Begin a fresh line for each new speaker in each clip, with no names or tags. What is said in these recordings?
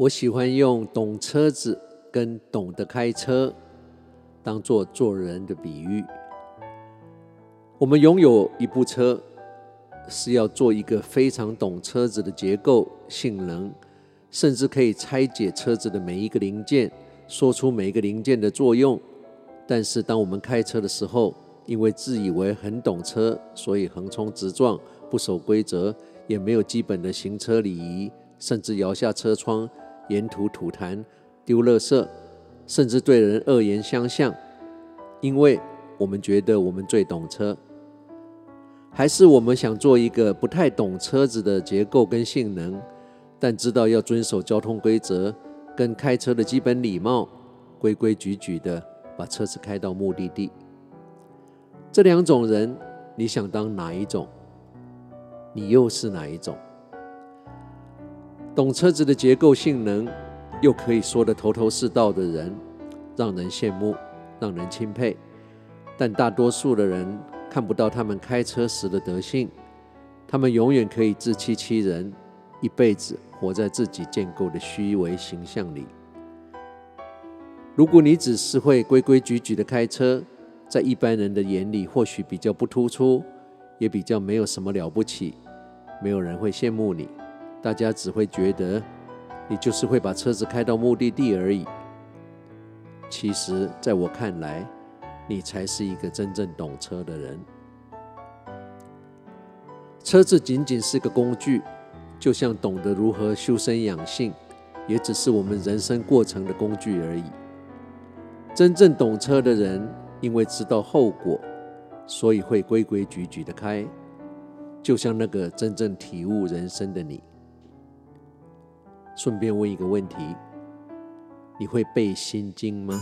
我喜欢用懂车子跟懂得开车当做做人的比喻。我们拥有一部车，是要做一个非常懂车子的结构、性能，甚至可以拆解车子的每一个零件，说出每一个零件的作用。但是，当我们开车的时候，因为自以为很懂车，所以横冲直撞，不守规则，也没有基本的行车礼仪，甚至摇下车窗，沿途吐痰、丢垃圾，甚至对人恶言相向，因为我们觉得我们最懂车。还是我们想做一个不太懂车子的结构跟性能，但知道要遵守交通规则跟开车的基本礼貌，规规矩矩的把车子开到目的地。这两种人，你想当哪一种？你又是哪一种？懂车子的结构性能，又可以说得头头是道的人，让人羡慕，让人钦佩。但大多数的人，看不到他们开车时的德性，他们永远可以自欺欺人，一辈子活在自己建构的虚伪形象里。如果你只是会规规矩矩的开车，在一般人的眼里或许比较不突出，也比较没有什么了不起，没有人会羡慕你，大家只会觉得你就是会把车子开到目的地而已。其实，在我看来，你才是一个真正懂车的人。车子仅仅是个工具，就像懂得如何修身养性，也只是我们人生过程的工具而已。真正懂车的人，因为知道后果，所以会规规矩矩的开，就像那个真正体悟人生的你。顺便问一个问题：你会背心经吗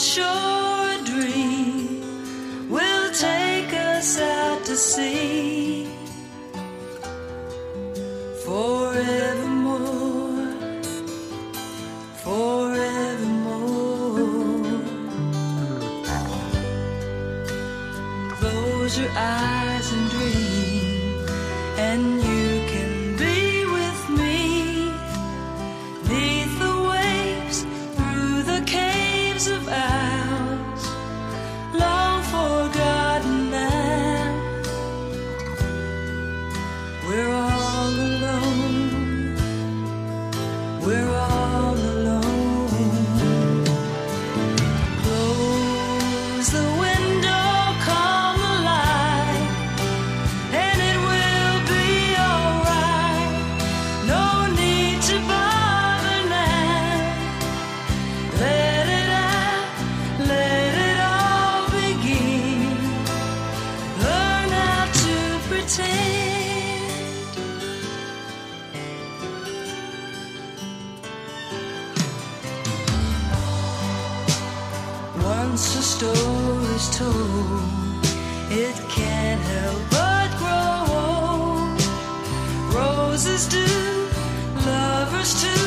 ？It Close your eyes and dream and Once a story's told, it can't help but grow old. Roses do, lovers too.